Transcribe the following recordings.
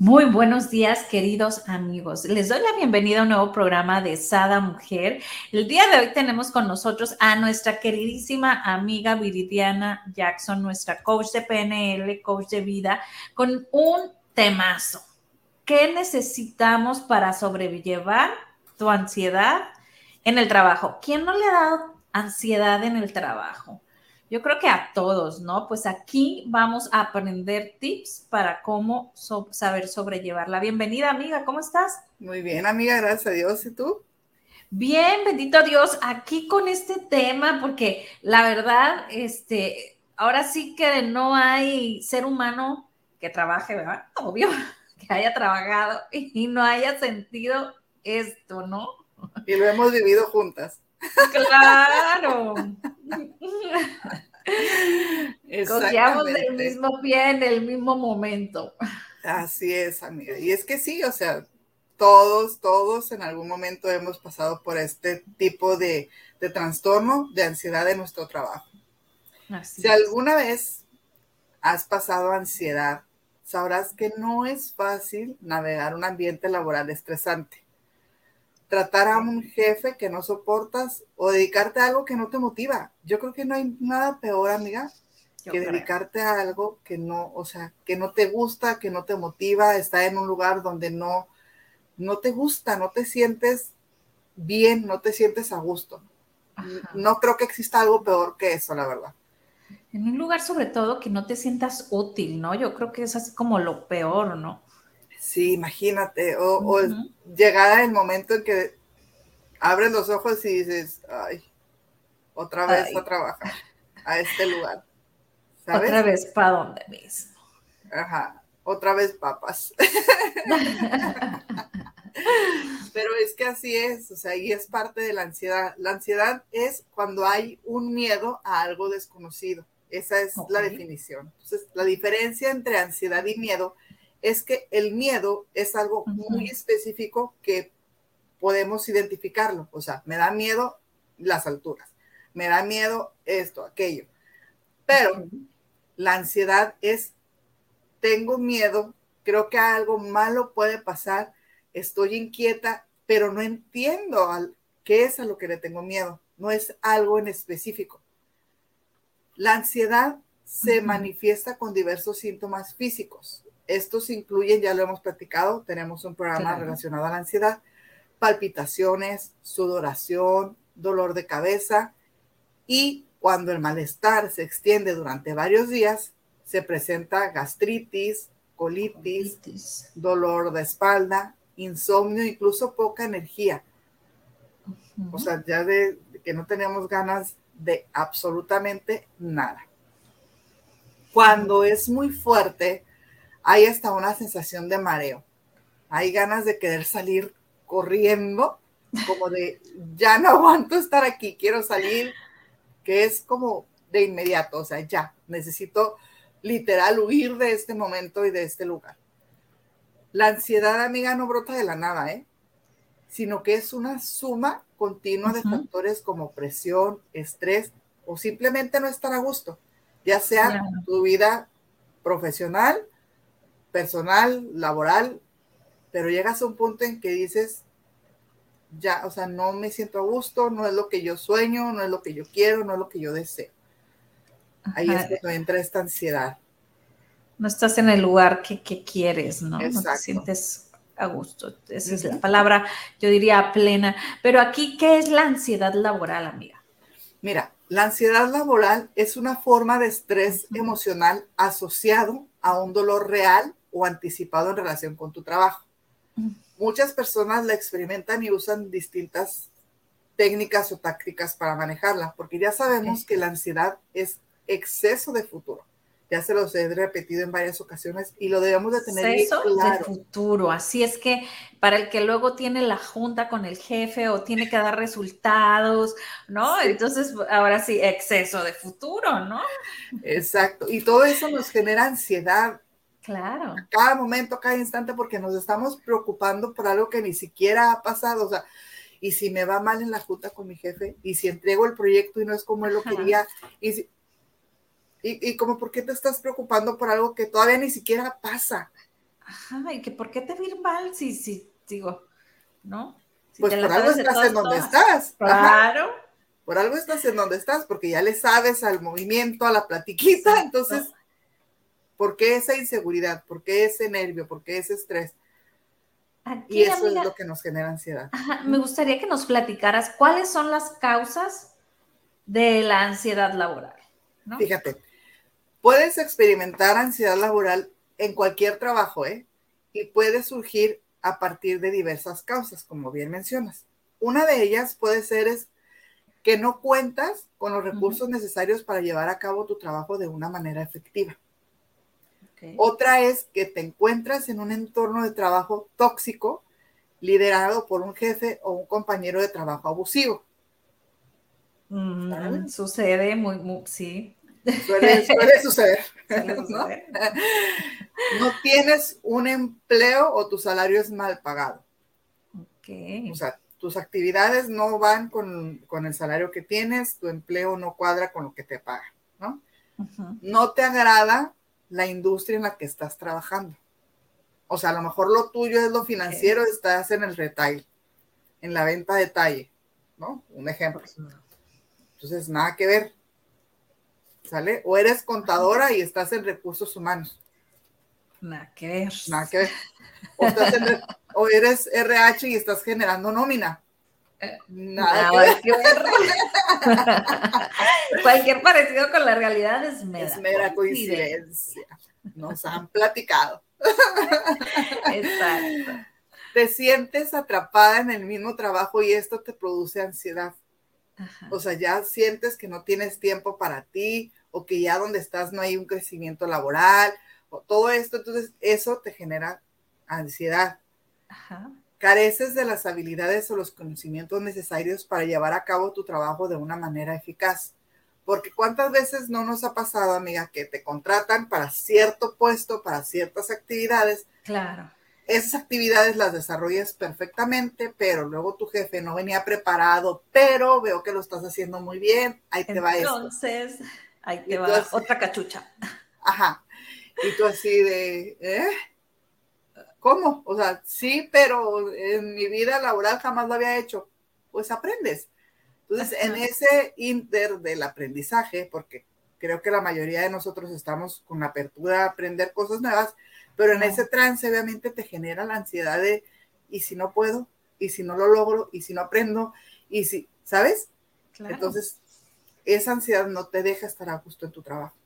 muy buenos días, queridos amigos. Les doy la bienvenida a un nuevo programa de Sada Mujer. El día de hoy tenemos con nosotros a nuestra queridísima amiga Viridiana Jackson, nuestra coach de PNL, coach de vida, con un temazo. ¿Qué necesitamos para sobrellevar tu ansiedad en el trabajo? ¿Quién no le ha dado ansiedad en el trabajo? Yo creo que a todos, ¿no? Pues aquí vamos a aprender tips para cómo saber sobrellevarla. Bienvenida, amiga, ¿cómo estás? Muy bien, amiga, gracias a Dios. ¿Y tú? Bien, bendito Dios, aquí con este tema, porque la verdad, este, ahora sí que no hay ser humano que trabaje, ¿verdad? Obvio, que haya trabajado y no haya sentido esto, ¿no? Y lo hemos vivido juntas. Claro. Cojeamos del mismo pie en el mismo momento. Así es, amiga. Y es que sí, o sea, todos, todos en algún momento hemos pasado por este tipo de, trastorno de ansiedad en nuestro trabajo. si alguna vez has pasado ansiedad, sabrás que no es fácil navegar un ambiente laboral estresante tratar a un jefe que no soportas o dedicarte a algo que no te motiva. Yo creo que no hay nada peor, amiga, que dedicarte a algo que no, o sea, que no te gusta, que no te motiva, estar en un lugar donde no, no te gusta, no te sientes bien, no te sientes a gusto. No creo que exista algo peor que eso, la verdad. En un lugar sobre todo que no te sientas útil, ¿no? Yo creo que es así como lo peor, ¿no? Sí, imagínate, o, llegar el momento en que abres los ojos y dices, ay, otra vez a trabajar a este lugar. Otra vez para dónde mismo. Ajá, otra vez papas. Pero es que así es, o sea, y es parte de la ansiedad. La ansiedad es cuando hay un miedo a algo desconocido. Esa es la definición. Entonces, la diferencia entre ansiedad y miedo es que el miedo es algo muy específico que podemos identificarlo. O sea, me da miedo las alturas, me da miedo esto, aquello. Pero la ansiedad es, tengo miedo, creo que algo malo puede pasar, estoy inquieta, pero no entiendo qué es a lo que le tengo miedo. No es algo en específico. La ansiedad se manifiesta con diversos síntomas físicos. Estos incluyen, ya lo hemos platicado, tenemos un programa relacionado a la ansiedad, palpitaciones, sudoración, dolor de cabeza y cuando el malestar se extiende durante varios días, se presenta gastritis, colitis, dolor de espalda, insomnio, incluso poca energía. O sea, ya de que no tenemos ganas de absolutamente nada. Cuando es muy fuerte, hay hasta una sensación de mareo. Hay ganas de querer salir corriendo, como de, ya no aguanto estar aquí, quiero salir, que es como de inmediato, o sea, ya, necesito literal huir de este momento y de este lugar. La ansiedad, amiga, no brota de la nada, ¿eh? Sino que es una suma continua de factores como presión, estrés o simplemente no estar a gusto, ya sea tu vida profesional personal, laboral, pero llegas a un punto en que dices, ya, o sea, no me siento a gusto, no es lo que yo sueño, no es lo que yo quiero, no es lo que yo deseo. Ahí es cuando entra esta ansiedad. No estás en el lugar que, quieres, ¿no? No te sientes a gusto. Esa es la palabra, yo diría plena. Pero aquí, ¿qué es la ansiedad laboral, amiga? Mira, la ansiedad laboral es una forma de estrés emocional asociado a un dolor real o anticipado en relación con tu trabajo. Muchas personas la experimentan y usan distintas técnicas o tácticas para manejarla, porque ya sabemos que la ansiedad es exceso de futuro. ya se los he repetido en varias ocasiones y lo debemos de tener Eso claro. de futuro. Así es que para el que luego tiene la junta con el jefe o tiene que dar resultados, ¿no? Entonces, ahora sí, exceso de futuro, ¿no? Exacto. Y todo eso nos genera ansiedad. Claro. cada momento, cada instante, porque nos estamos preocupando por algo que ni siquiera ha pasado. O sea, y si me va mal en la junta con mi jefe, y si entrego el proyecto y no es como él lo quería, y si, y, como, ¿por qué te estás preocupando por algo que todavía ni siquiera pasa? Ajá, y que ¿por qué te va mal si, si, digo, ¿no? pues por algo estás en donde estás. Claro. Por algo estás en donde estás, porque ya le sabes al movimiento, a la platiquita, entonces, ¿por qué esa inseguridad? ¿Por qué ese nervio? ¿Por qué ese estrés? y eso es lo que nos genera ansiedad. Ajá, me gustaría que nos platicaras cuáles son las causas de la ansiedad laboral. Fíjate, Puedes experimentar ansiedad laboral en cualquier trabajo, ¿eh? Y puede surgir a partir de diversas causas, como bien mencionas. Una de ellas puede ser es que no cuentas con los recursos necesarios para llevar a cabo tu trabajo de una manera efectiva. Otra es que te encuentras en un entorno de trabajo tóxico liderado por un jefe o un compañero de trabajo abusivo. Mm, sucede muy, muy, sí. Suele, suceder. ¿no? tienes un empleo o tu salario es mal pagado. O sea, tus actividades no van con, el salario que tienes, tu empleo no cuadra con lo que te pagan, ¿no? No te agrada la industria en la que estás trabajando. O sea, a lo mejor lo tuyo es lo financiero, estás en el retail, en la venta de detalle, ¿no? Un ejemplo. Entonces, nada que ver. ¿sale? O eres contadora y estás en recursos humanos. Nada que ver. Nada que ver. O, eres RH y estás generando nómina. Eh, nada, que ver. Cualquier parecido con la realidad es mera, es mera coincidencia. Nos han platicado. Exacto. Te sientes atrapada en el mismo trabajo y esto te produce ansiedad. O sea, ya sientes que no tienes tiempo para ti o que ya donde estás no hay un crecimiento laboral o todo esto, entonces eso te genera ansiedad. Careces de las habilidades o los conocimientos necesarios para llevar a cabo tu trabajo de una manera eficaz. Porque cuántas veces no nos ha pasado, amiga, que te contratan para cierto puesto, para ciertas actividades. Claro esas actividades las desarrollas perfectamente, pero luego tu jefe no venía preparado, pero veo que lo estás haciendo muy bien, ahí te va eso. Entonces, ahí te va otra cachucha. Ajá. Y tú así de, ¿eh? ¿Cómo? O sea, sí, pero en mi vida laboral jamás lo había hecho. Pues aprendes. Entonces, en ese inter del aprendizaje, porque creo que la mayoría de nosotros estamos con la apertura a aprender cosas nuevas, pero en ese trance obviamente te genera la ansiedad de, ¿y si no puedo? ¿Y si no lo logro? ¿Y si no aprendo? ¿Y si, sabes? Entonces, esa ansiedad no te deja estar a gusto en tu trabajo.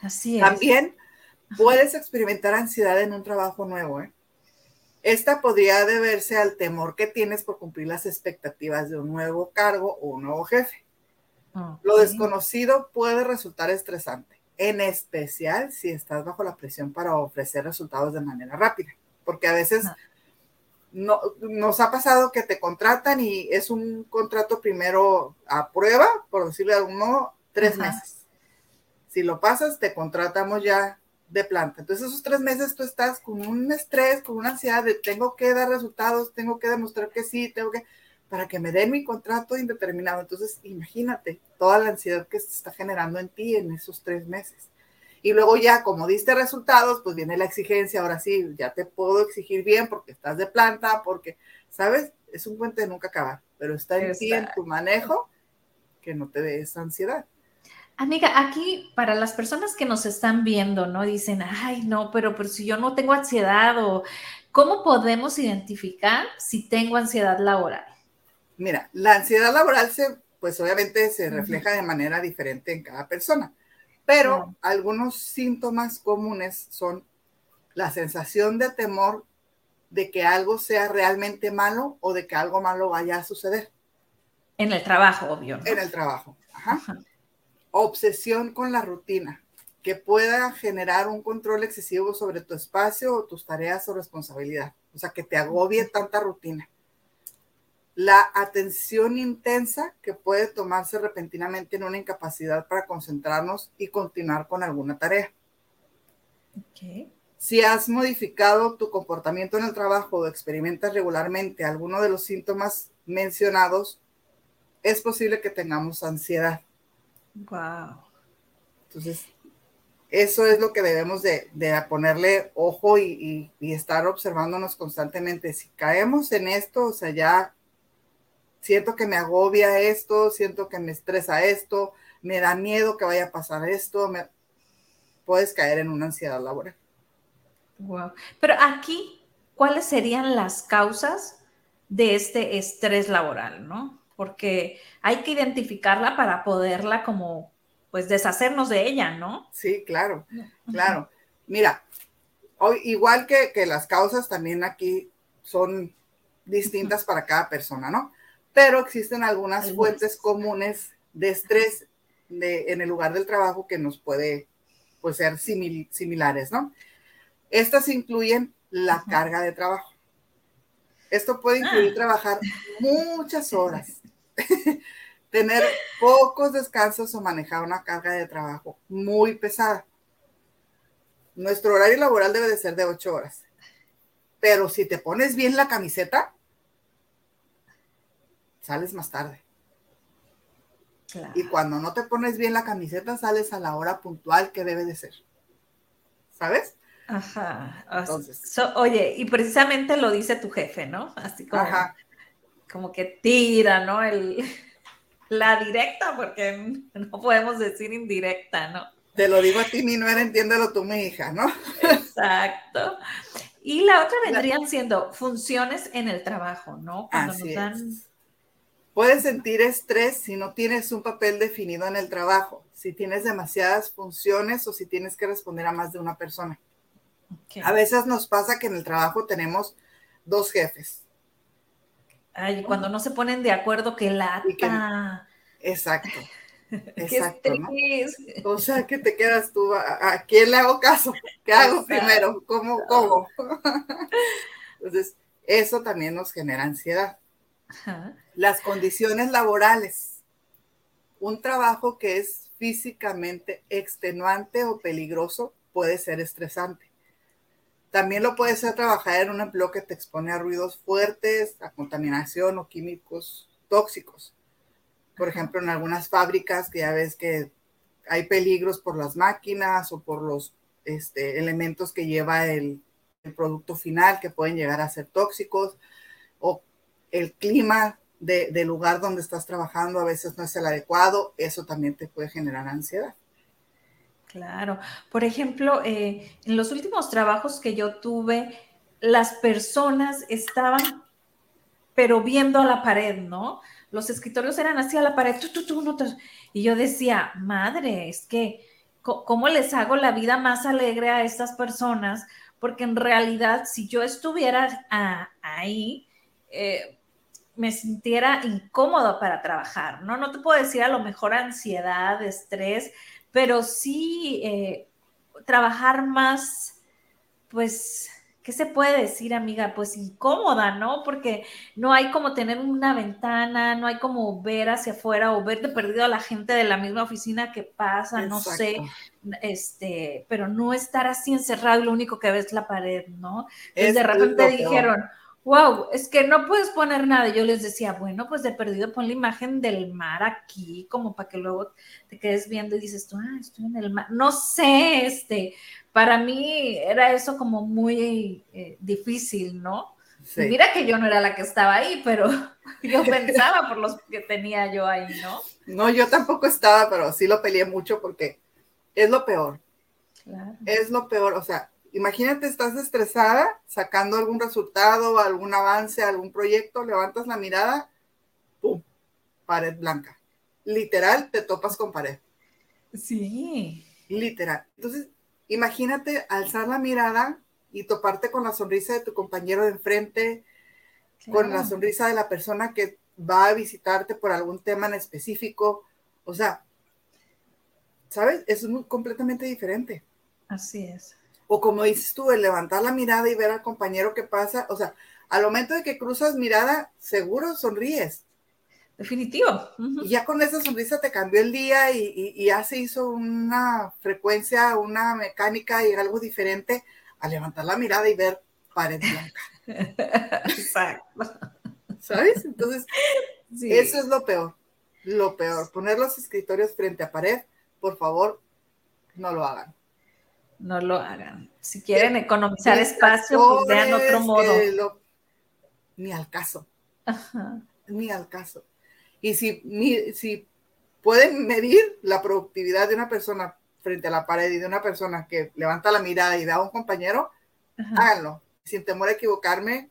Así es. También puedes experimentar ansiedad en un trabajo nuevo. ¿eh? Esta podría deberse al temor que tienes por cumplir las expectativas de un nuevo cargo o un nuevo jefe. Lo desconocido puede resultar estresante en especial si estás bajo la presión para ofrecer resultados de manera rápida, porque a veces no, nos ha pasado que te contratan y es un contrato primero a prueba, por decirlo de algún modo, tres meses. Si lo pasas, te contratamos ya de planta. Entonces esos tres meses tú estás con un estrés, con una ansiedad de tengo que dar resultados, tengo que demostrar que sí, tengo que para que me den mi contrato indeterminado. Entonces, imagínate toda la ansiedad que se está generando en ti en esos tres meses. Y luego ya, como diste resultados, pues viene la exigencia, ahora sí, ya te puedo exigir bien porque estás de planta, porque, ¿sabes? Es un puente de nunca acabar, pero está en ti, en tu manejo, que no te dé esa ansiedad. Amiga, aquí para las personas que nos están viendo, ¿no? Dicen, ay, no, pero, pero si yo no tengo ansiedad o ¿cómo podemos identificar si tengo ansiedad laboral? Mira, la ansiedad laboral se, pues obviamente se refleja de manera diferente en cada persona, pero algunos síntomas comunes son la sensación de temor de que algo sea realmente malo o de que algo malo vaya a suceder. En el trabajo, obvio. En el trabajo, ajá. Obsesión con la rutina que pueda generar un control excesivo sobre tu espacio o tus tareas o responsabilidad. O sea, que te agobie tanta rutina. La atención intensa que puede tomarse repentinamente en una incapacidad para concentrarnos y continuar con alguna tarea. Si has modificado tu comportamiento en el trabajo o experimentas regularmente alguno de los síntomas mencionados, es posible que tengamos ansiedad. Wow. Entonces, eso es lo que debemos de, ponerle ojo y, estar observándonos constantemente. Si caemos en esto, o sea, ya siento que me agobia esto, siento que me estresa esto, me da miedo que vaya a pasar esto, me, puedes caer en una ansiedad laboral. Wow. Pero aquí, ¿cuáles serían las causas de este estrés laboral, no? Porque hay que identificarla para poderla como pues deshacernos de ella, ¿no? Sí, claro, claro. Mira, hoy, igual que, las causas también aquí son distintas para cada persona, ¿no? Pero existen algunas fuentes comunes de estrés de, en el lugar del trabajo que nos puede pues, ser similares, ¿no? Estas incluyen la carga de trabajo. Esto puede incluir ah. trabajar muchas horas, tener pocos descansos o manejar una carga de trabajo muy pesada. Nuestro horario laboral debe de ser de ocho horas. Pero si te pones bien la camiseta, sales más tarde. Y cuando no te pones bien la camiseta, sales a la hora puntual que debe de ser. ¿Sabes? Ajá. Entonces, oye, y precisamente lo dice tu jefe, ¿no? Así como, como que tira, ¿no? El, la directa, porque no podemos decir indirecta, ¿no? Te lo digo a ti, mi nuera, entiéndelo tú, mi hija, ¿no? Exacto. Y la otra vendrían siendo funciones en el trabajo, ¿no? Cuando nos dan... Puedes sentir estrés si no tienes un papel definido en el trabajo, si tienes demasiadas funciones o si tienes que responder a más de una persona. A veces nos pasa que en el trabajo tenemos dos jefes Ay, cuando no se ponen de acuerdo, que lata. exacto. Exacto, O sea, que te quedas tú, ¿a, quién le hago caso? ¿Qué hago primero? ¿Cómo, cómo? Entonces, eso también nos genera ansiedad. Las condiciones laborales. Un trabajo que es físicamente extenuante o peligroso puede ser estresante. También lo puedes hacer trabajar en un empleo que te expone a ruidos fuertes, a contaminación o químicos tóxicos. Por ejemplo, en algunas fábricas que ya ves que hay peligros por las máquinas o por los este, elementos que lleva el, producto final que pueden llegar a ser tóxicos o el clima del lugar donde estás trabajando a veces no es el adecuado, eso también te puede generar ansiedad. Claro. Por ejemplo, eh, en los últimos trabajos que yo tuve, las personas estaban, pero viendo a la pared, ¿no? Los escritorios eran así a la pared, y yo decía, madre, es que, ¿cómo les hago la vida más alegre a estas personas? Porque en realidad, si yo estuviera ahí, eh, me sintiera incómodo para trabajar, ¿no? No te puedo decir a lo mejor ansiedad, estrés, pero sí eh, trabajar más, pues, ¿qué se puede decir, amiga? Pues incómoda, ¿no? Porque no hay como tener una ventana, no hay como ver hacia afuera o ver de perdido a la gente de la misma oficina que pasa, no sé, este, pero no estar así encerrado y lo único que ves es la pared, ¿no? Entonces de repente dijeron, wow, es que no puedes poner nada. Yo les decía, bueno, pues de perdido pon la imagen del mar aquí, como para que luego te quedes viendo y dices tú, ah, estoy en el mar. No sé, este, para mí era eso como muy eh, difícil, ¿no? Mira que yo no era la que estaba ahí, pero yo pensaba por los que tenía yo ahí, ¿no? No, yo tampoco estaba, pero sí lo peleé mucho porque es lo peor. Claro. Es lo peor, o sea, Imagínate, estás estresada, sacando algún resultado, algún avance, algún proyecto, levantas la mirada, ¡pum! Pared blanca. Literal, te topas con pared. Sí. Literal. Entonces, imagínate alzar la mirada y toparte con la sonrisa de tu compañero de enfrente, con la sonrisa de la persona que va a visitarte por algún tema en específico. O sea, ¿sabes? Es muy, completamente diferente. Así es. O como dices tú, el levantar la mirada y ver al compañero que pasa, o sea, al momento de que cruzas mirada, seguro sonríes. Definitivo. Y ya con esa sonrisa te cambió el día y, ya se hizo una frecuencia, una mecánica y algo diferente a levantar la mirada y ver pared blanca. Exacto. ¿Sabes? Entonces, eso es lo peor. Lo peor. Poner los escritorios frente a pared, por favor, no lo hagan. No lo hagan. Si quieren economizar espacio, pues vean otro modo. ni al caso. Ni al caso. Y si, si pueden medir la productividad de una persona frente a la pared y de una persona que levanta la mirada y da a un compañero, háganlo. Sin temor a equivocarme,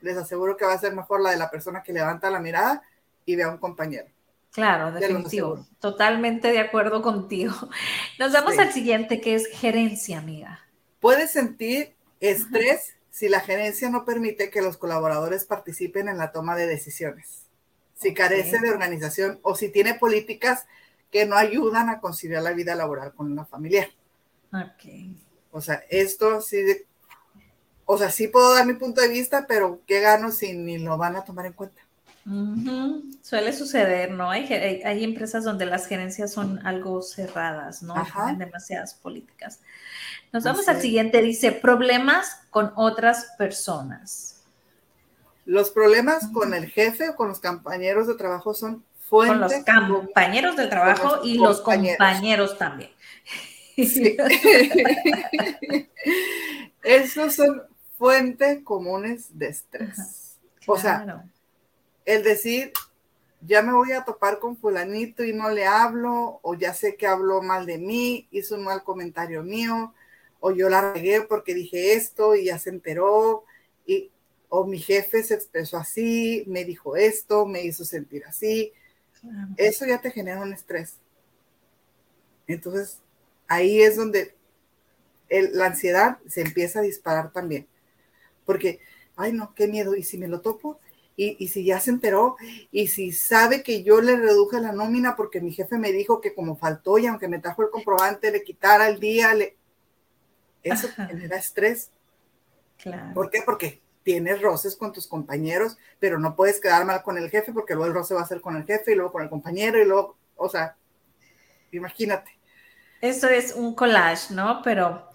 les aseguro que va a ser mejor la de la persona que levanta la mirada y ve a un compañero. Claro, definitivo. Totalmente de acuerdo contigo. Nos vamos al siguiente, que es gerencia, amiga. Puedes sentir estrés si la gerencia no permite que los colaboradores participen en la toma de decisiones si carece de organización o si tiene políticas que no ayudan a conciliar la vida laboral con la familiar. Ok. O sea, esto sí, o sea, sí puedo dar mi punto de vista, pero ¿qué gano si ni lo van a tomar en cuenta? Suele suceder, ¿no? Hay, hay, empresas donde las gerencias son algo cerradas, ¿no? Tienen demasiadas políticas. Nos vamos al siguiente, dice, problemas con otras personas. Los problemas con el jefe o con los compañeros de trabajo son fuentes. Con los compañeros de trabajo y los compañeros también. Esos son fuentes comunes de estrés. O sea, el decir, ya me voy a topar con fulanito y no le hablo, o ya sé que habló mal de mí, hizo un mal comentario mío, o yo la regué porque dije esto y ya se enteró. Y o mi jefe se expresó así, me dijo esto, me hizo sentir así. Eso ya te genera un estrés. Entonces, ahí es donde la ansiedad se empieza a disparar también. Porque, ay no, qué miedo, y si me lo topo, y, si ya se enteró, y si sabe que yo le reduje la nómina porque mi jefe me dijo que como faltó y aunque me trajo el comprobante, le quitara el día, le... eso genera estrés. Claro. ¿Por qué? Porque tienes roces con tus compañeros, pero no puedes quedar mal con el jefe porque luego el roce va a ser con el jefe y luego con el compañero y luego, o sea, imagínate. Eso es un collage, ¿no? Pero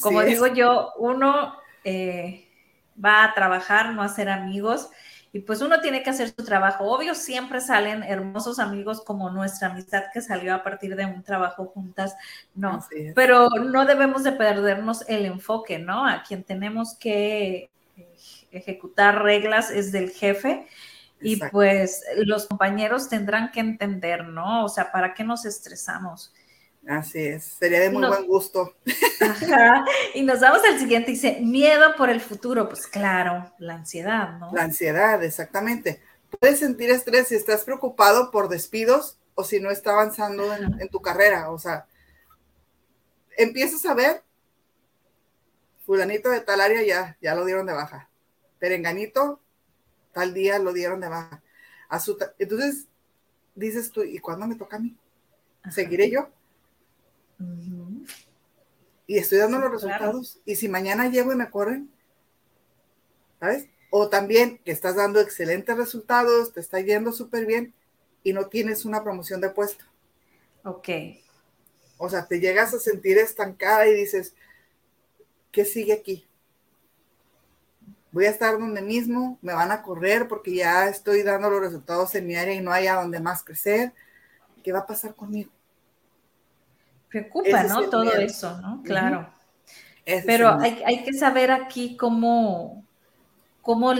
como digo yo, uno eh, va a trabajar, no a ser amigos. Y pues uno tiene que hacer su trabajo. Obvio, siempre salen hermosos amigos como nuestra amistad que salió a partir de un trabajo juntas, no. Pero no debemos de perdernos el enfoque, ¿no? A quien tenemos que ejecutar reglas es del jefe y pues los compañeros tendrán que entender, ¿no? O sea, ¿para qué nos estresamos? Así es, sería de muy buen gusto. Ajá. Y nos vamos al siguiente, dice, miedo por el futuro, pues claro, la ansiedad, ¿no? La ansiedad, exactamente. Puedes sentir estrés si estás preocupado por despidos o si no está avanzando en, en tu carrera, o sea, empiezas a ver, fulanito de tal área ya, ya lo dieron de baja, perenganito, tal día lo dieron de baja. Entonces, dices tú, ¿y cuándo me toca a mí? ¿Seguiré yo? Y estoy dando los resultados. Y si mañana llego y me corren, ¿sabes? O también que estás dando excelentes resultados, te está yendo súper bien y no tienes una promoción de puesto. Ok. O sea, te llegas a sentir estancada y dices, ¿qué sigue aquí? voy a estar donde mismo, me van a correr porque ya estoy dando los resultados en mi área y no hay a donde más crecer. ¿Qué va a pasar conmigo? Preocupa, ¿no? Todo eso, ¿no? Claro. Pero hay, hay, que saber aquí cómo, cómo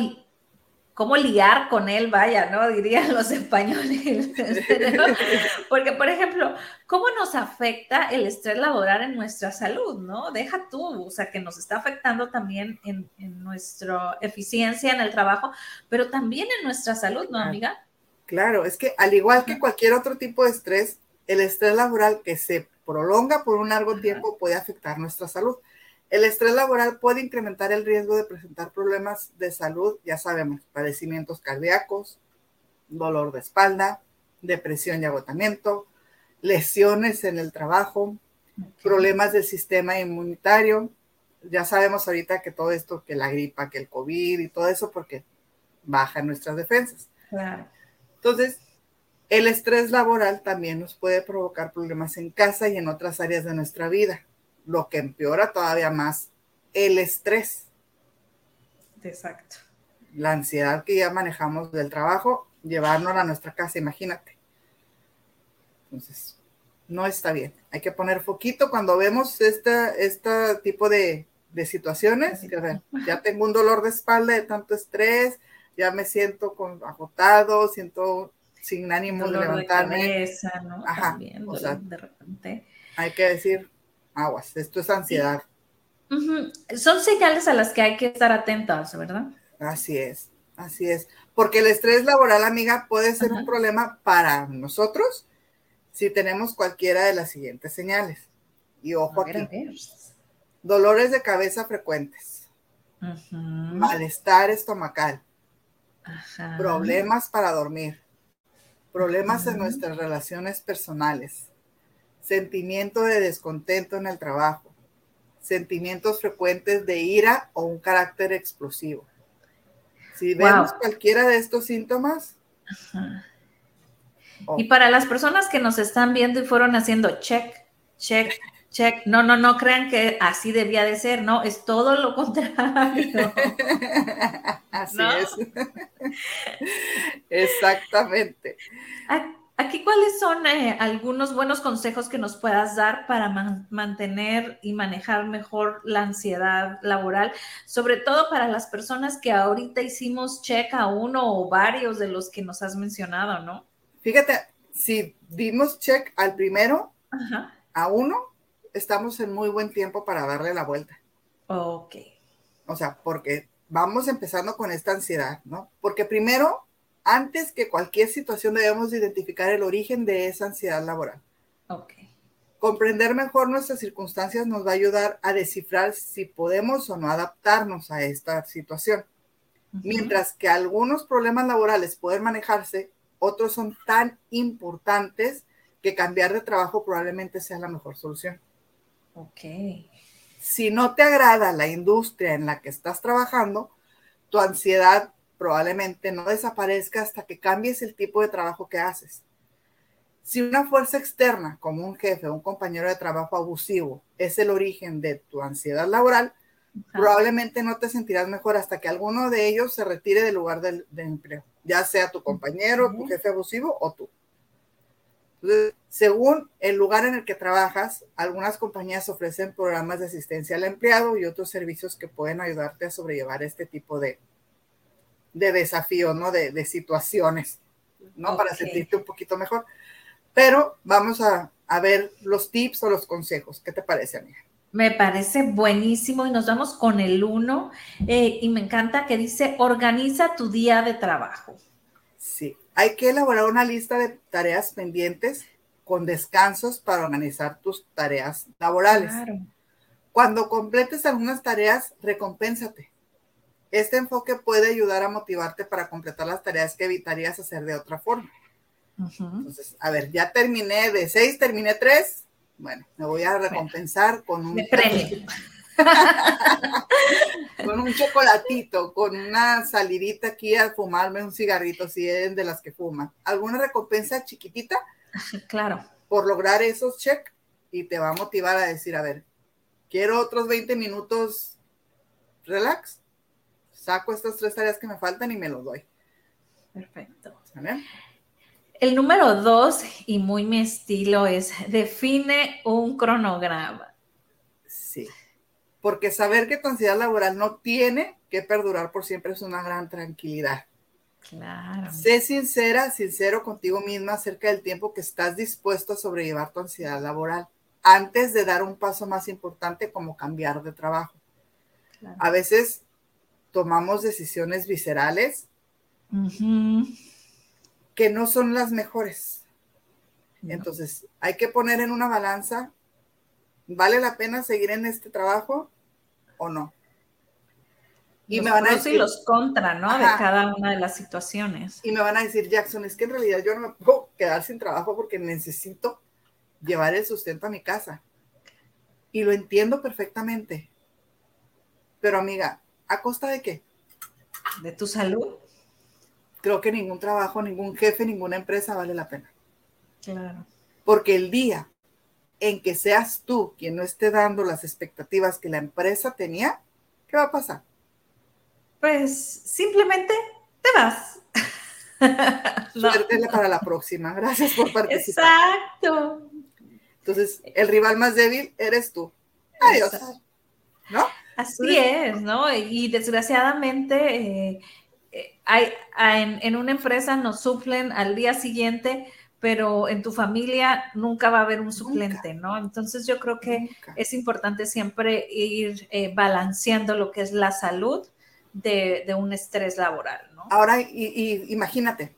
cómo liar con él, vaya, ¿no? Dirían los españoles. Porque, por ejemplo, ¿cómo nos afecta el estrés laboral en nuestra salud, ¿no? Deja tú, o sea, que nos está afectando también en, nuestra eficiencia en el trabajo, pero también en nuestra salud, ¿no, amiga? Claro, es que al igual que cualquier otro tipo de estrés, el estrés laboral que se prolonga por un largo tiempo puede afectar nuestra salud. El estrés laboral puede incrementar el riesgo de presentar problemas de salud, ya sabemos, padecimientos cardíacos, dolor de espalda, depresión y agotamiento, lesiones en el trabajo, problemas del sistema inmunitario. Ya sabemos ahorita que todo esto, que la gripa, que el COVID y todo eso, porque baja nuestras defensas. Claro. Entonces, el estrés laboral también nos puede provocar problemas en casa y en otras áreas de nuestra vida, lo que empeora todavía más el estrés. Exacto. La ansiedad que ya manejamos del trabajo, llevarnos a nuestra casa, imagínate. Entonces, no está bien. Hay que poner foquito cuando vemos este, este tipo de, situaciones. ya tengo un dolor de espalda de tanto estrés, ya me siento con, agotado, siento sin ánimo de levantarme. ¿no? Ajá. de repente. Hay que decir, aguas, esto es ansiedad. Son señales a las que hay que estar atentos, ¿verdad? Así es, así es. Porque el estrés laboral, amiga, puede ser un problema para nosotros si tenemos cualquiera de las siguientes señales. Y ojo aquí. Dolores de cabeza frecuentes. Malestar estomacal. Problemas para dormir. Problemas en nuestras relaciones personales. Sentimiento de descontento en el trabajo. Sentimientos frecuentes de ira o un carácter explosivo. Si vemos cualquiera de estos síntomas, y para las personas que nos están viendo y fueron haciendo check, check, check, no, no, no crean que así debía de ser, no, es todo lo contrario. así es. Exactamente. Aquí, ¿cuáles son eh, algunos buenos consejos que nos puedas dar para mantener y manejar mejor la ansiedad laboral? Sobre todo para las personas que ahorita hicimos check a uno o varios de los que nos has mencionado, ¿no? Fíjate, si dimos check al primero, a uno, estamos en muy buen tiempo para darle la vuelta. Ok. O sea, porque vamos empezando con esta ansiedad, ¿no? Porque primero, antes que cualquier situación, debemos identificar el origen de esa ansiedad laboral. Ok. Comprender mejor nuestras circunstancias nos va a ayudar a descifrar si podemos o no adaptarnos a esta situación. Mientras que algunos problemas laborales pueden manejarse otros son tan importantes que cambiar de trabajo probablemente sea la mejor solución. Ok. Si no te agrada la industria en la que estás trabajando, tu ansiedad probablemente no desaparezca hasta que cambies el tipo de trabajo que haces. Si una fuerza externa, como un jefe o un compañero de trabajo abusivo, es el origen de tu ansiedad laboral, probablemente no te sentirás mejor hasta que alguno de ellos se retire del lugar del, empleo, ya sea tu compañero, tu jefe abusivo o tú. Según el lugar en el que trabajas, algunas compañías ofrecen programas de asistencia al empleado y otros servicios que pueden ayudarte a sobrellevar este tipo de, de desafíos, ¿no? De, situaciones, ¿no? Para sentirte un poquito mejor. Pero vamos a, a ver los tips o los consejos. ¿Qué te parece, amiga? Me parece buenísimo y nos vamos con el uno. Eh, y me encanta que dice, organiza tu día de trabajo. Sí, hay que elaborar una lista de tareas pendientes con descansos para organizar tus tareas laborales. Cuando completes algunas tareas, recompénsate. Este enfoque puede ayudar a motivarte para completar las tareas que evitarías hacer de otra forma. Entonces, a ver, ya terminé de seis, terminé tres, bueno, me voy a recompensar con un con un chocolatito, con una salidita aquí a fumarme un cigarrito, si es de las que fuman. ¿Alguna recompensa chiquitita? Claro. Por lograr esos check y te va a motivar a decir, a ver, quiero otros 20 minutos relax, saco estas tres tareas que me faltan y me los doy. Perfecto. El número dos, y muy mi estilo, es define un cronograma. Porque saber que tu ansiedad laboral no tiene que perdurar por siempre es una gran tranquilidad. Claro. Sé sincera, sincero contigo misma acerca del tiempo que estás dispuesto a sobrellevar tu ansiedad laboral antes de dar un paso más importante como cambiar de trabajo. A veces tomamos decisiones viscerales que no son las mejores. Entonces, hay que poner en una balanza, ¿vale la pena seguir en este trabajo o no? Y me van a decir los contra, ¿no? De cada una de las situaciones. Y me van a decir, Jackson, es que en realidad yo no me puedo quedar sin trabajo porque necesito llevar el sustento a mi casa. Y lo entiendo perfectamente. Pero amiga, ¿a costa de qué? De tu salud. Creo que ningún trabajo, ningún jefe, ninguna empresa vale la pena. Claro. Porque el día en que seas tú quien no esté dando las expectativas que la empresa tenía, ¿qué va a pasar? Pues simplemente te vas. Suerte para la próxima. Gracias por participar. Exacto. Entonces, el rival más débil eres tú. Adiós. ¿No? Así es, ¿no? Y desgraciadamente eh, eh, hay, en, una empresa nos suplen al día siguiente, pero en tu familia nunca va a haber un suplente, ¿no? Entonces yo creo que es importante siempre ir eh, balanceando lo que es la salud de, un estrés laboral, ¿no? Ahora, y, imagínate,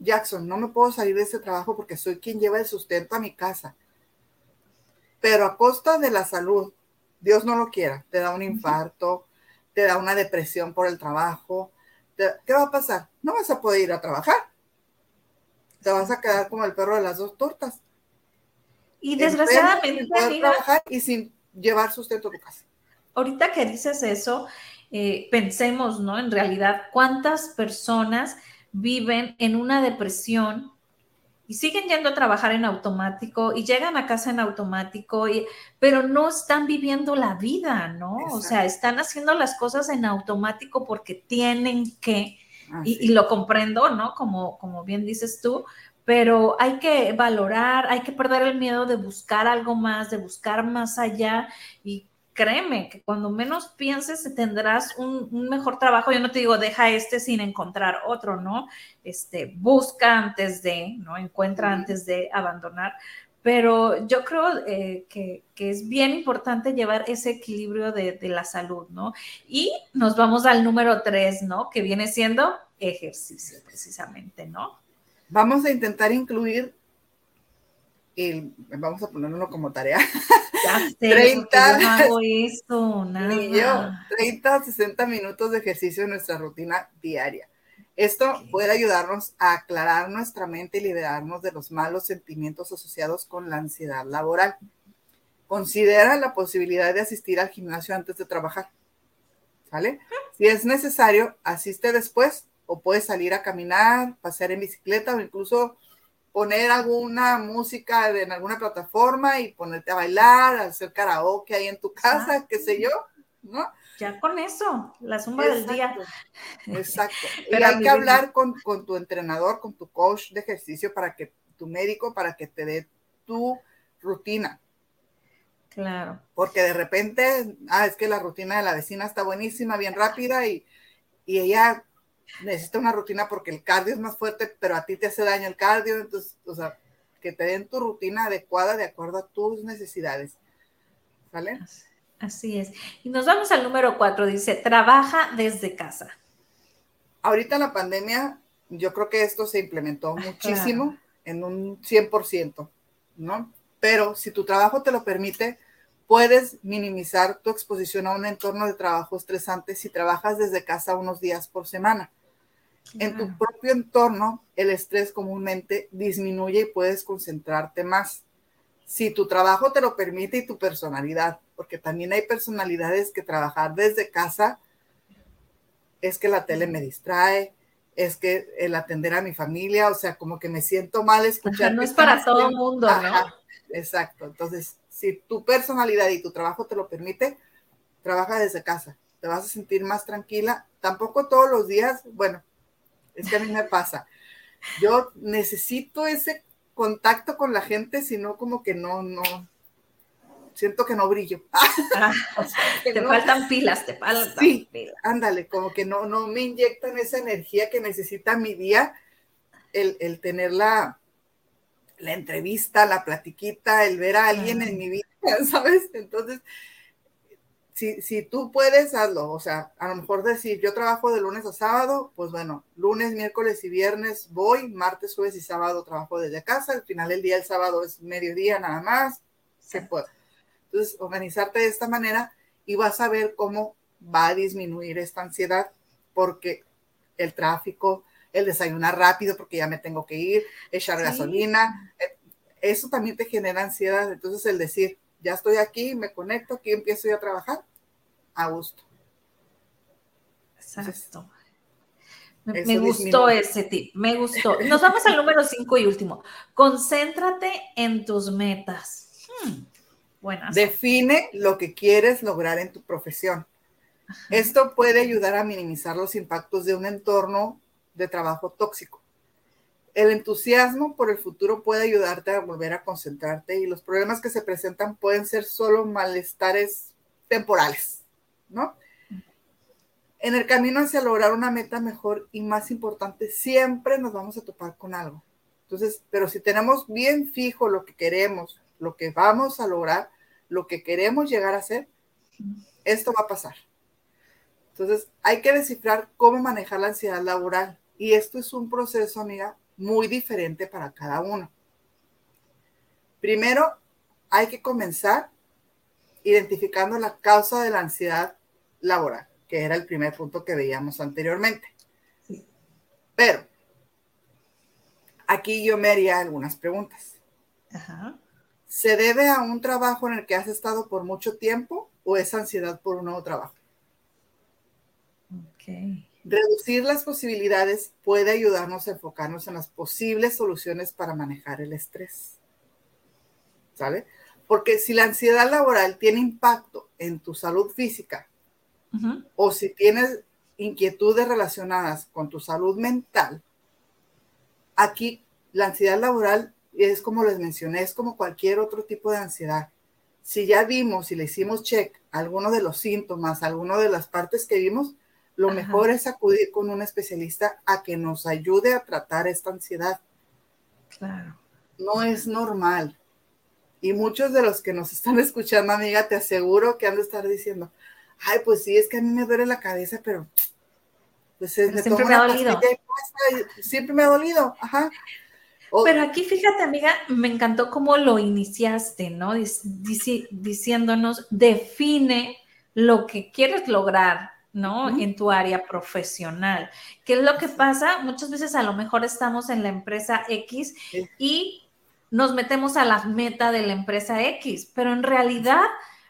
Jackson, no me puedo salir de ese trabajo porque soy quien lleva el sustento a mi casa, pero a costa de la salud, Dios no lo quiera, te da un infarto, te da una depresión por el trabajo, ¿qué va a pasar? No vas a poder ir a trabajar, te vas a quedar como el perro de las dos tortas. Y desgraciadamente, sin poder trabajar y sin llevar sustento a tu casa. Ahorita que dices eso, eh, pensemos, ¿no? En realidad, ¿cuántas personas viven en una depresión y siguen yendo a trabajar en automático y llegan a casa en automático, pero no están viviendo la vida, ¿no? O sea, están haciendo las cosas en automático porque tienen que, y, lo comprendo, ¿no? Como, como bien dices tú, pero hay que valorar, hay que perder el miedo de buscar algo más, de buscar más allá y créeme que cuando menos pienses tendrás un, mejor trabajo. Yo no te digo, deja este sin encontrar otro, ¿no? Este, busca antes de, ¿no? Encuentra antes de abandonar. Pero yo creo eh, que, es bien importante llevar ese equilibrio de, de, la salud, ¿no? Y nos vamos al número tres, ¿no? Que viene siendo ejercicio, precisamente, ¿no? Vamos a intentar incluir y vamos a ponerlo como tarea. Ya 30, no hago esto, nada. 30 60 minutos de ejercicio en nuestra rutina diaria. Esto puede ayudarnos a aclarar nuestra mente y liberarnos de los malos sentimientos asociados con la ansiedad laboral. Considera la posibilidad de asistir al gimnasio antes de trabajar. ¿Sale? Si es necesario, asiste después o puedes salir a caminar, pasear en bicicleta o incluso poner alguna música en alguna plataforma y ponerte a bailar, hacer karaoke ahí en tu casa, qué sé yo, ¿no? Ya con eso, la zumba del día. Exacto. Pero hay que hablar con, con, tu entrenador, con tu coach de ejercicio para que, tu médico, para que te dé tu rutina. Claro. Porque de repente, ah, es que la rutina de la vecina está buenísima, bien rápida y, y ella necesita una rutina porque el cardio es más fuerte, pero a ti te hace daño el cardio, entonces, o sea, que te den tu rutina adecuada de acuerdo a tus necesidades. ¿Vale? Así es. Y nos vamos al número cuatro, dice, trabaja desde casa. Ahorita la pandemia, yo creo que esto se implementó muchísimo, en un 100%, ¿no? Pero si tu trabajo te lo permite, puedes minimizar tu exposición a un entorno de trabajo estresante si trabajas desde casa unos días por semana. En tu propio entorno, el estrés comúnmente disminuye y puedes concentrarte más. Si tu trabajo te lo permite y tu personalidad, porque también hay personalidades que trabajar desde casa es que la tele me distrae, es que el atender a mi familia, o sea, como que me siento mal escuchar. no es para todo el mundo, ¿no? Exacto. Entonces, si tu personalidad y tu trabajo te lo permite, trabaja desde casa. Te vas a sentir más tranquila. Tampoco todos los días, bueno, es que a mí me pasa. Yo necesito ese contacto con la gente, sino como que no, no, siento que no brillo. Ah, te faltan pilas, te faltan sí, Ándale, como que no, no me inyectan esa energía que necesita mi día, el, el tener la, la, entrevista, la platiquita, el ver a alguien en mi vida, ¿sabes? Entonces, si, tú puedes, hazlo. O sea, a lo mejor decir, yo trabajo de lunes a sábado, pues bueno, lunes, miércoles y viernes voy, martes, jueves y sábado trabajo desde casa, al final del día, el sábado es mediodía nada más, se puede. Entonces, organizarte de esta manera y vas a ver cómo va a disminuir esta ansiedad, porque el tráfico, el desayunar rápido porque ya me tengo que ir, echar gasolina, eh, eso también te genera ansiedad. Entonces el decir, ya estoy aquí, me conecto, aquí empiezo yo a trabajar, a gusto. Exacto. me, gustó ese tip, me gustó. Nos vamos al número cinco y último. Concéntrate en tus metas. Hmm, buenas. Define lo que quieres lograr en tu profesión. Esto puede ayudar a minimizar los impactos de un entorno de trabajo tóxico. El entusiasmo por el futuro puede ayudarte a volver a concentrarte y los problemas que se presentan pueden ser solo malestares temporales, ¿no? En el camino hacia lograr una meta mejor y más importante, siempre nos vamos a topar con algo. Entonces, pero si tenemos bien fijo lo que queremos, lo que vamos a lograr, lo que queremos llegar a ser, esto va a pasar. Entonces, hay que descifrar cómo manejar la ansiedad laboral. Y esto es un proceso, amiga, muy diferente para cada uno. Primero, hay que comenzar identificando la causa de la ansiedad laboral, que era el primer punto que veíamos anteriormente. Pero aquí yo me haría algunas preguntas. ¿Se debe a un trabajo en el que has estado por mucho tiempo o es ansiedad por un nuevo trabajo? Okay. Reducir las posibilidades puede ayudarnos a enfocarnos en las posibles soluciones para manejar el estrés. ¿Sale? Porque si la ansiedad laboral tiene impacto en tu salud física o si tienes inquietudes relacionadas con tu salud mental, aquí la ansiedad laboral es como les mencioné, es como cualquier otro tipo de ansiedad. Si ya vimos y le hicimos check alguno de los síntomas, alguno de las partes que vimos, lo mejor es acudir con un especialista a que nos ayude a tratar esta ansiedad. Claro. No es normal. Y muchos de los que nos están escuchando, amiga, te aseguro que han de estar diciendo, ay, pues sí, es que a mí me duele la cabeza, pero pues siempre me ha dolido. siempre me ha dolido, ajá. pero aquí fíjate, amiga, me encantó cómo lo iniciaste, ¿no? diciéndonos, define lo que quieres lograr, ¿no? En tu área profesional. ¿Qué es lo que pasa? Muchas veces a lo mejor estamos en la empresa X y nos metemos a la meta de la empresa X, pero en realidad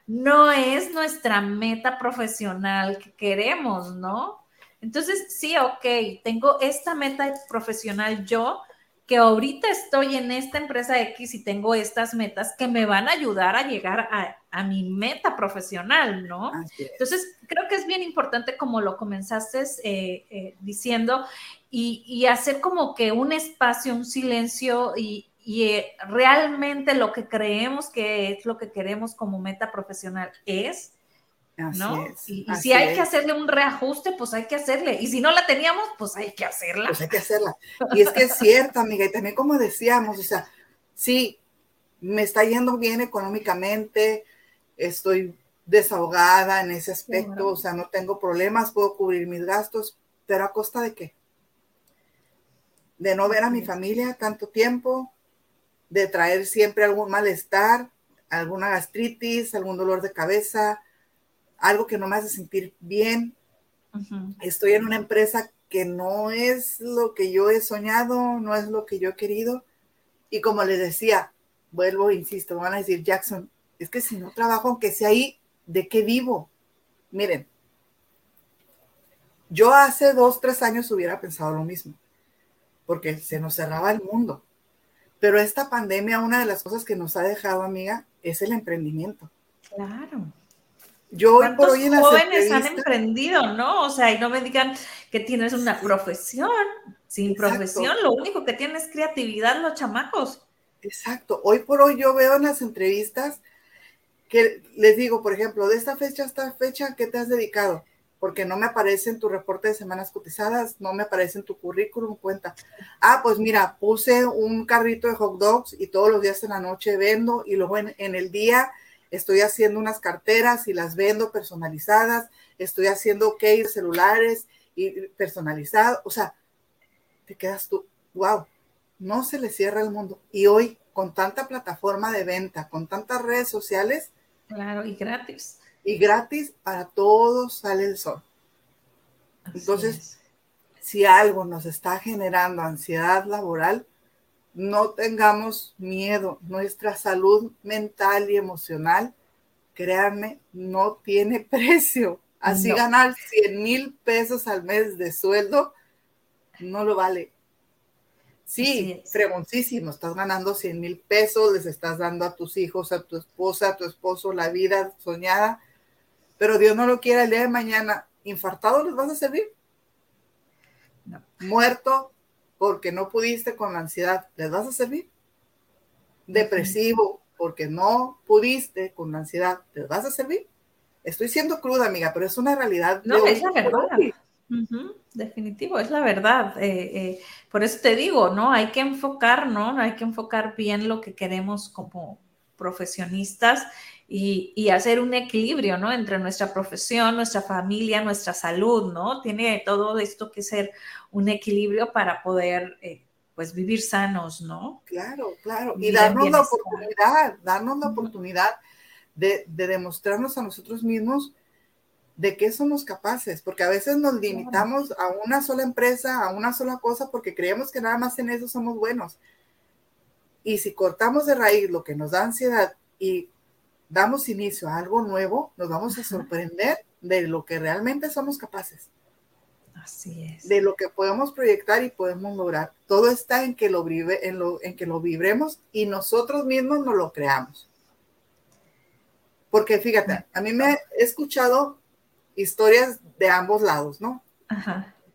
no es nuestra meta profesional que queremos, ¿no? Entonces, sí, ok, tengo esta meta profesional yo, que ahorita estoy en esta empresa X y tengo estas metas que me van a ayudar a llegar a, mi meta profesional, ¿no? Entonces, creo que es bien importante como lo comenzaste eh, eh, diciendo y, hacer como que un espacio, un silencio y, eh, realmente lo que creemos que es lo que queremos como meta profesional es ¿no? y, si hay que hacerle un reajuste, pues hay que hacerle. Y si no la teníamos, pues hay que hacerla. Pues hay que hacerla. Y es que es cierto, amiga, y también como decíamos, o sea, sí, me está yendo bien económicamente, estoy desahogada en ese aspecto, o sea, no tengo problemas, puedo cubrir mis gastos, pero a costa de qué? De no ver a mi familia tanto tiempo, de traer siempre algún malestar, alguna gastritis, algún dolor de cabeza, algo que no me hace sentir bien. Estoy en una empresa que no es lo que yo he soñado, no es lo que yo he querido. Y como les decía, vuelvo, insisto, van a decir, Jackson, es que si no trabajo, aunque sea ahí, ¿de qué vivo? Miren, yo hace dos, tres años hubiera pensado lo mismo, porque se nos cerraba el mundo. Pero esta pandemia, una de las cosas que nos ha dejado, amiga, es el emprendimiento. Claro. Yo hoy por hoy en jóvenes han emprendido, ¿no? O sea, y no me digan que tienes una profesión. Sin profesión, lo único que tienen es creatividad los chamacos. Exacto. Hoy por hoy yo veo en las entrevistas que les digo, por ejemplo, de esta fecha a esta fecha, ¿qué te has dedicado? Porque no me aparece en tu reporte de semanas cotizadas, no me aparece en tu currículum, cuenta. Ah, pues mira, puse un carrito de hot dogs y todos los días en la noche vendo y luego en, en el día estoy haciendo unas carteras y las vendo personalizadas, estoy haciendo case celulares y personalizados, o sea, te quedas tú, wow, no se le cierra el mundo. Y hoy, con tanta plataforma de venta, con tantas redes sociales. Claro, y gratis. Y gratis para todos sale el sol. Entonces, si algo nos está generando ansiedad laboral, no tengamos miedo. Nuestra salud mental y emocional, créanme, no tiene precio. Así ganar 100 mil pesos al mes de sueldo, no lo vale. Sí, fregoncísimo, estás ganando 100 mil pesos, les estás dando a tus hijos, a tu esposa, a tu esposo la vida soñada, pero Dios no lo quiera el día de mañana, infartado les vas a servir. Muerto porque no pudiste con la ansiedad, ¿les vas a servir? Depresivo porque no pudiste con la ansiedad, ¿les vas a servir? Estoy siendo cruda, amiga, pero es una realidad. No, es la verdad. definitivo, es la verdad. Eh, eh, por eso te digo, ¿no? Hay que enfocar, ¿no? Hay que enfocar bien lo que queremos como profesionistas y, hacer un equilibrio, ¿no? Entre nuestra profesión, nuestra familia, nuestra salud, ¿no? Tiene todo esto que ser un equilibrio para poder, eh, pues, vivir sanos, ¿no? Claro, claro. Y darnos la oportunidad, darnos la oportunidad de, de demostrarnos a nosotros mismos de qué somos capaces, porque a veces nos limitamos a una sola empresa, a una sola cosa, porque creemos que nada más en eso somos buenos. Y si cortamos de raíz lo que nos da ansiedad y damos inicio a algo nuevo, nos vamos a sorprender de lo que realmente somos capaces. Así es. De lo que podemos proyectar y podemos lograr. Todo está en que lo, vive, en lo, en que lo vibremos y nosotros mismos nos lo creamos. Porque fíjate, a mí me he escuchado historias de ambos lados, ¿no?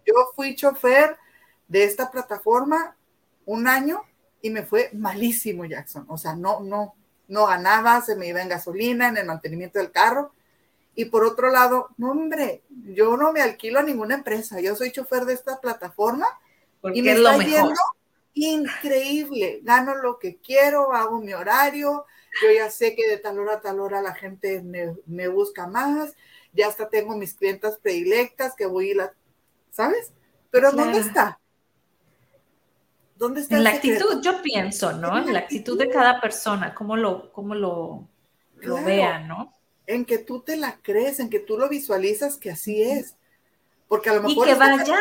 Yo fui chofer de esta plataforma un año y me fue malísimo, Jackson. O sea, no, no, no ganaba, se me iba en gasolina, en el mantenimiento del carro. Y por otro lado, no, hombre, yo no me alquilo a ninguna empresa, yo soy chofer de esta plataforma y me está yendo increíble. Gano lo que quiero, hago mi horario, yo ya sé que de tal hora a tal hora la gente me, me busca más, ya hasta tengo mis clientas predilectas que voy a la, ¿sabes? Pero ¿dónde está? ¿Dónde está? En la actitud, yo pienso, ¿no? En la, actitud, de cada persona, cómo lo, cómo lo, lo vea, ¿no? En que tú te la crees, en que tú lo visualizas que así es. Porque a lo mejor... Y que vaya...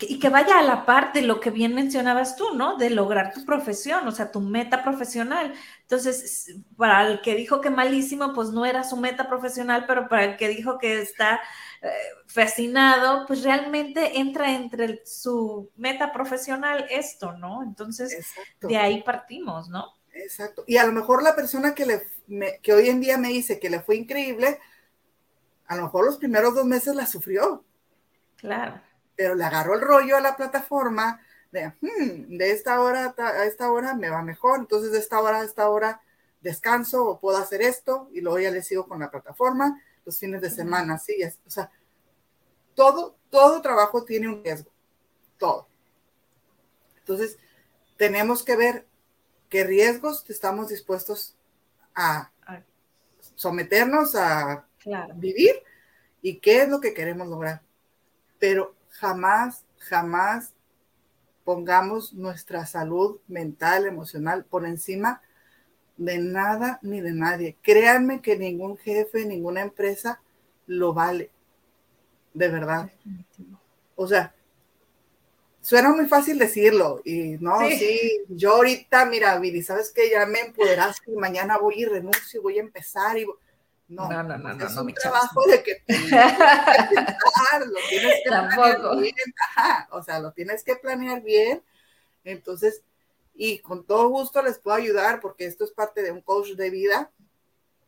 y que vaya a la parte de lo que bien mencionabas tú, ¿no? De lograr tu profesión, o sea, tu meta profesional. Entonces, para el que dijo que malísimo, pues no era su meta profesional, pero para el que dijo que está eh, fascinado, pues realmente entra entre su meta profesional esto, ¿no? Entonces, de ahí partimos, ¿no? Exacto. Y a lo mejor la persona que, le, que hoy en día me dice que le fue increíble, a lo mejor los primeros dos meses la sufrió. Claro. Pero le agarró el rollo a la plataforma, de, hmm, de esta hora a esta hora me va mejor, entonces de esta hora a esta hora descanso o puedo hacer esto y luego ya le sigo con la plataforma los fines de semana, sí, o sea, todo, todo trabajo tiene un riesgo, todo. Entonces, tenemos que ver qué riesgos estamos dispuestos a someternos a vivir y qué es lo que queremos lograr. Pero jamás, jamás pongamos nuestra salud mental, emocional por encima de nada ni de nadie. Créanme que ningún jefe, ninguna empresa lo vale. De verdad. O sea, suena muy fácil decirlo. Y no, sí, yo ahorita, mira, Viri, ¿sabes qué? Ya me empoderaste y mañana voy y renuncio y voy a empezar y no, no, no, no, es un trabajo de que lo tienes que planear bien, o sea, lo tienes que planear bien, entonces, y con todo gusto les puedo ayudar, porque esto es parte de un coach de vida,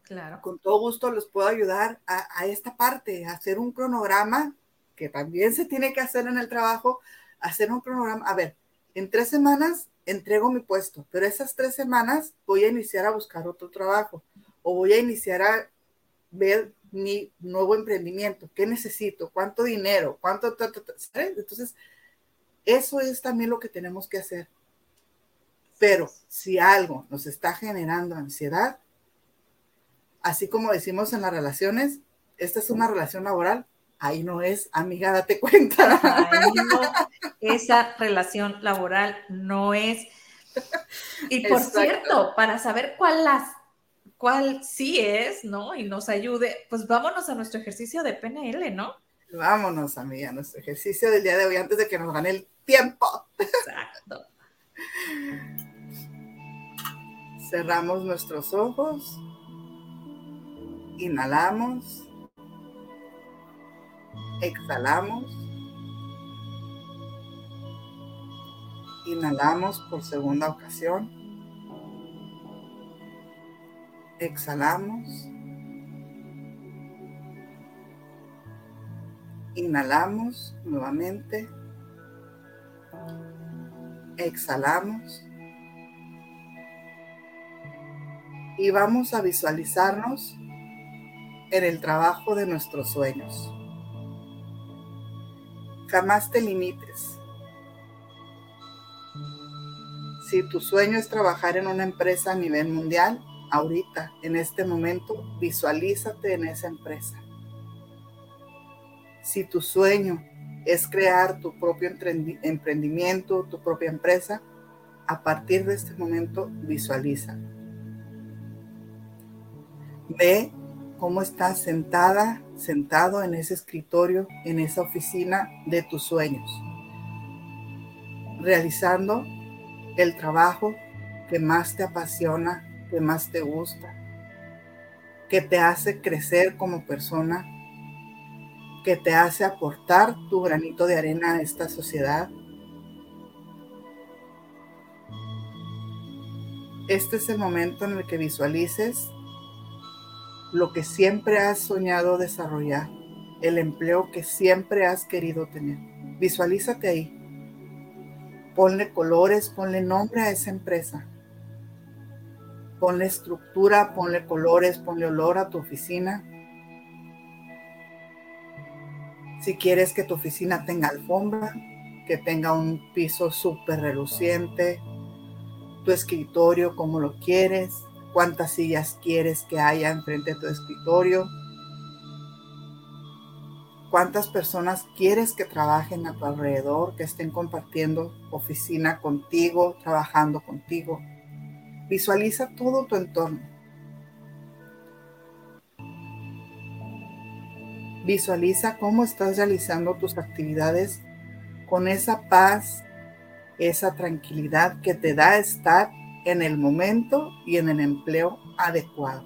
claro. con todo gusto les puedo ayudar a, a esta parte, a hacer un cronograma, que también se tiene que hacer en el trabajo, hacer un cronograma, a ver, en tres semanas entrego mi puesto, pero esas tres semanas voy a iniciar a buscar otro trabajo o voy a iniciar a ver mi nuevo emprendimiento, qué necesito, cuánto dinero, cuánto, Entonces, eso es también lo que tenemos que hacer. Pero si algo nos está generando ansiedad, así como decimos en las relaciones, esta es una relación laboral, ahí no es, amiga, date cuenta. esa relación laboral no es. Y por cierto, para saber cuál las cuál sí es, ¿no? Y nos ayude, pues vámonos a nuestro ejercicio de PNL, ¿no? Vámonos, amiga, a nuestro ejercicio del día de hoy antes de que nos gane el tiempo. Exacto. Cerramos nuestros ojos. Inhalamos. Exhalamos. Inhalamos por segunda ocasión. Exhalamos. Inhalamos nuevamente. Exhalamos. Y vamos a visualizarnos en el trabajo de nuestros sueños. Jamás te limites. Si tu sueño es trabajar en una empresa a nivel mundial, ahorita, en este momento, visualízate en esa empresa. Si tu sueño es crear tu propio emprendimiento, tu propia empresa, a partir de este momento visualiza. Ve cómo estás sentada, sentado en ese escritorio, en esa oficina de tus sueños, realizando el trabajo que más te apasiona, que más te gusta, que te hace crecer como persona, que te hace aportar tu granito de arena a esta sociedad. Este es el momento en el que visualices lo que siempre has soñado desarrollar, el empleo que siempre has querido tener. Visualízate ahí. Ponle colores, ponle nombre a esa empresa. Ponle estructura, ponle colores, ponle olor a tu oficina. Si quieres que tu oficina tenga alfombra, que tenga un piso súper reluciente, tu escritorio como lo quieres, cuántas sillas quieres que haya enfrente de tu escritorio, cuántas personas quieres que trabajen a tu alrededor, que estén compartiendo oficina contigo, trabajando contigo. Visualiza todo tu entorno. Visualiza cómo estás realizando tus actividades con esa paz, esa tranquilidad que te da estar en el momento y en el empleo adecuado.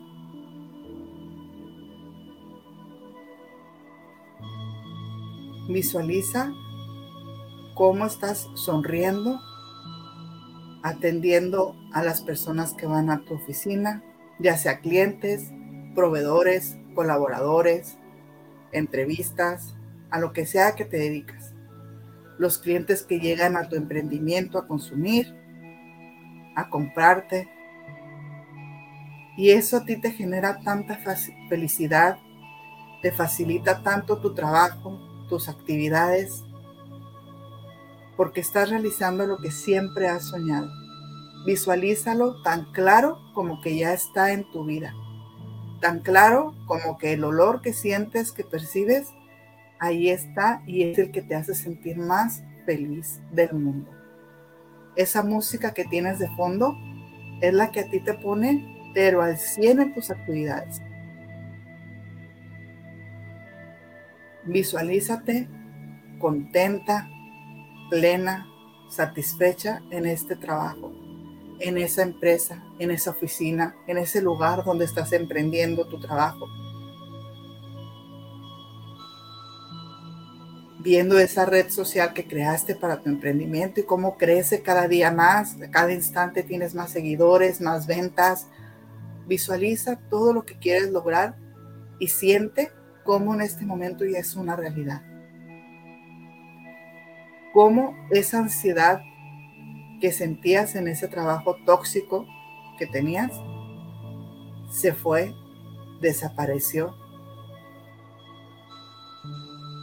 Visualiza cómo estás sonriendo, atendiendo a las personas que van a tu oficina, ya sea clientes, proveedores, colaboradores, entrevistas, a lo que sea que te dedicas. Los clientes que llegan a tu emprendimiento a consumir, a comprarte. Y eso a ti te genera tanta felicidad, te facilita tanto tu trabajo, tus actividades, porque estás realizando lo que siempre has soñado. Visualízalo tan claro como que ya está en tu vida, tan claro como que el olor que sientes, que percibes, ahí está y es el que te hace sentir más feliz del mundo esa música que tienes de fondo es la que a ti te pone, pero al 100 en tus actividades. Visualízate contenta, plena, satisfecha en este trabajo, en esa empresa, en esa oficina, en ese lugar donde estás emprendiendo tu trabajo. viendo esa red social que creaste para tu emprendimiento y cómo crece cada día más, cada instante tienes más seguidores, más ventas. Visualiza todo lo que quieres lograr y siente cómo en este momento ya es una realidad. Cómo esa ansiedad que sentías en ese trabajo tóxico que tenías se fue, desapareció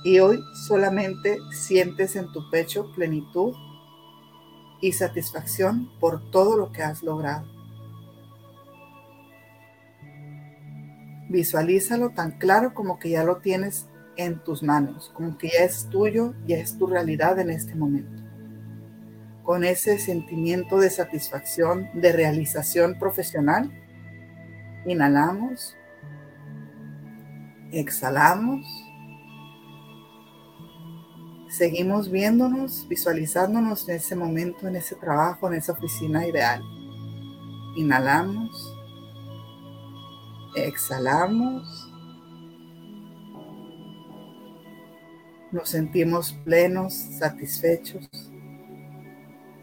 y hoy solamente sientes en tu pecho plenitud y satisfacción por todo lo que has logrado. Visualízalo tan claro como que ya lo tienes en tus manos, como que ya es tuyo, ya es tu realidad en este momento. Con ese sentimiento de satisfacción, de realización profesional, inhalamos, exhalamos seguimos viéndonos, visualizándonos en ese momento, en ese trabajo, en esa oficina ideal. Inhalamos, exhalamos, nos sentimos plenos, satisfechos,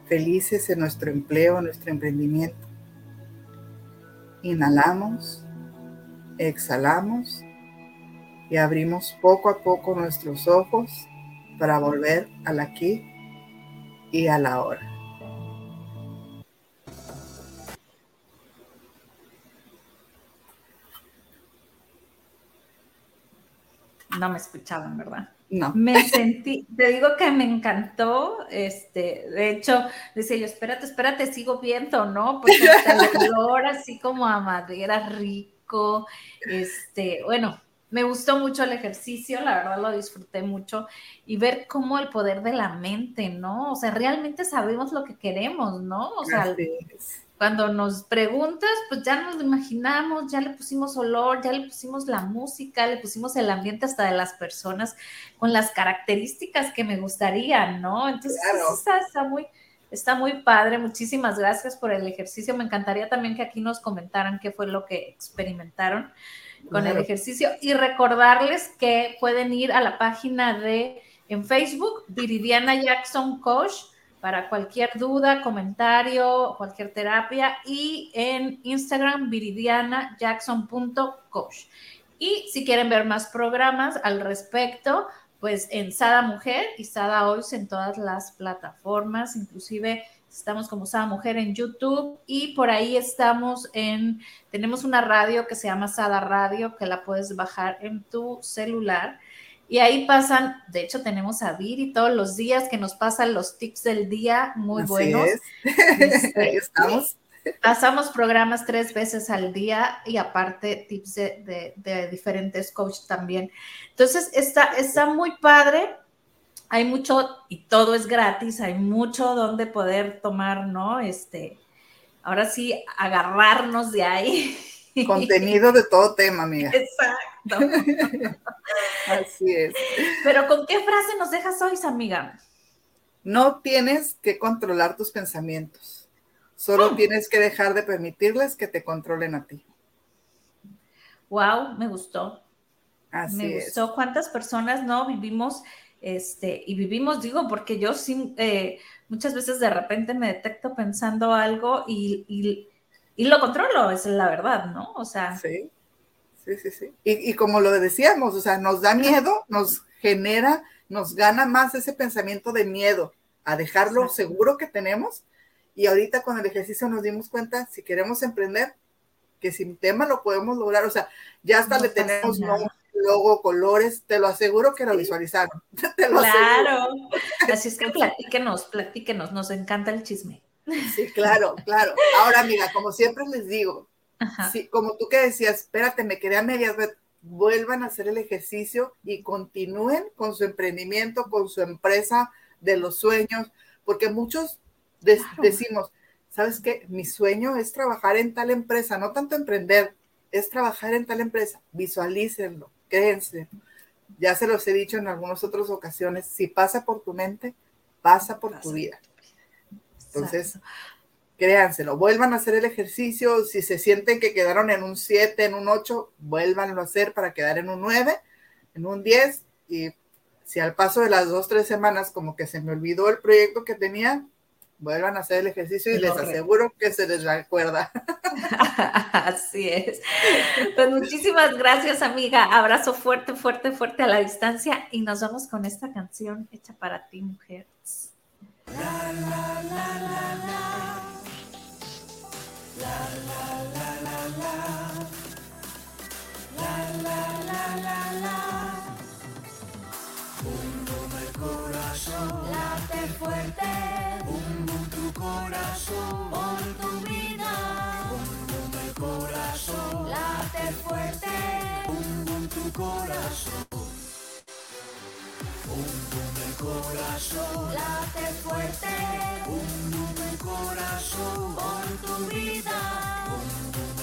felices en nuestro empleo, en nuestro emprendimiento. Inhalamos, exhalamos y abrimos poco a poco nuestros ojos para volver al aquí y a la hora. No me escuchaban, ¿verdad? No. Me sentí, te digo que me encantó, este, de hecho, decía yo, espérate, espérate, sigo viendo, ¿no? Porque el olor así como a madera rico, este, bueno, me gustó mucho el ejercicio, la verdad lo disfruté mucho y ver cómo el poder de la mente, ¿no? O sea, realmente sabemos lo que queremos, ¿no? O sea, cuando nos preguntas, pues ya nos lo imaginamos, ya le pusimos olor, ya le pusimos la música, le pusimos el ambiente hasta de las personas con las características que me gustarían, ¿no? Entonces, está, está muy... Está muy padre, muchísimas gracias por el ejercicio. Me encantaría también que aquí nos comentaran qué fue lo que experimentaron con el ejercicio y recordarles que pueden ir a la página de en Facebook, Viridiana Jackson Coach, para cualquier duda, comentario, cualquier terapia, y en Instagram, viridianajackson.coach. Y si quieren ver más programas al respecto, pues en Sada Mujer y Sada Hoy en todas las plataformas, inclusive Estamos como Sada Mujer en YouTube y por ahí estamos en, tenemos una radio que se llama Sada Radio, que la puedes bajar en tu celular. Y ahí pasan, de hecho tenemos a Viri todos los días que nos pasan los tips del día muy buenos. Este, estamos. Pasamos programas tres veces al día y aparte tips de, de, diferentes coaches también. Entonces está, está muy padre hay mucho y todo es gratis, hay mucho donde poder tomar, ¿no? Este, ahora sí, agarrarnos de ahí. Contenido de todo tema, amiga. Exacto. Así es. Pero ¿con qué frase nos dejas hoy, amiga? No tienes que controlar tus pensamientos. Solo ah. tienes que dejar de permitirles que te controlen a ti. Wow, me gustó. Así me gustó. ¿Cuántas personas no vivimos este, y vivimos, digo, porque yo sí, eh, muchas veces de repente me detecto pensando algo y, lo controlo, es la verdad, ¿no? O sea. Sí, sí, sí, sí. Y, como lo decíamos, o sea, nos da miedo, nos genera, nos gana más ese pensamiento de miedo a dejarlo seguro que tenemos. Y ahorita con el ejercicio nos dimos cuenta, si queremos emprender, que sin tema lo podemos lograr. O sea, ya hasta le tenemos logo, colores, te lo aseguro que lo visualizaron. claro. Así es que platíquenos, platíquenos, nos encanta el chisme. Sí, claro, claro. Ahora, amiga, como siempre les digo, como tú que decías, espérate, me quedé a medias, vuelvan a hacer el ejercicio y continúen con su emprendimiento, con su empresa de los sueños, porque muchos decimos, ¿sabes qué? Mi sueño es trabajar en tal empresa, no tanto emprender, es trabajar en tal empresa, visualícenlo, créense. Ya se los he dicho en algunas otras ocasiones, si pasa por tu mente, pasa por tu vida. Entonces, créanselo, vuelvan a hacer el ejercicio, si se sienten que quedaron en un 7, en un 8, vuélvanlo a hacer para quedar en un 9, en un 10 y si al paso de las dos, tres semanas como que se me olvidó el proyecto que tenía, vuelvan a hacer el ejercicio y les aseguro que se les recuerda. Así es. Pues muchísimas gracias, amiga. Abrazo fuerte, fuerte, fuerte a la distancia y nos vamos con esta canción hecha para ti, mujer. La, la, la, la, la. La, la, la, la, la. La, la, la, la. Un el corazón. Late fuerte corazón, por tu vida. Bum, el corazón, late fuerte. Bum, bum, tu corazón. Corazón, late fuerte. Bum, el corazón, por tu vida. Bum,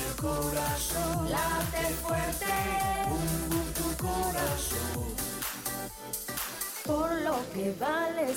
el corazón, late fuerte. Bum, tu corazón. Por lo que vale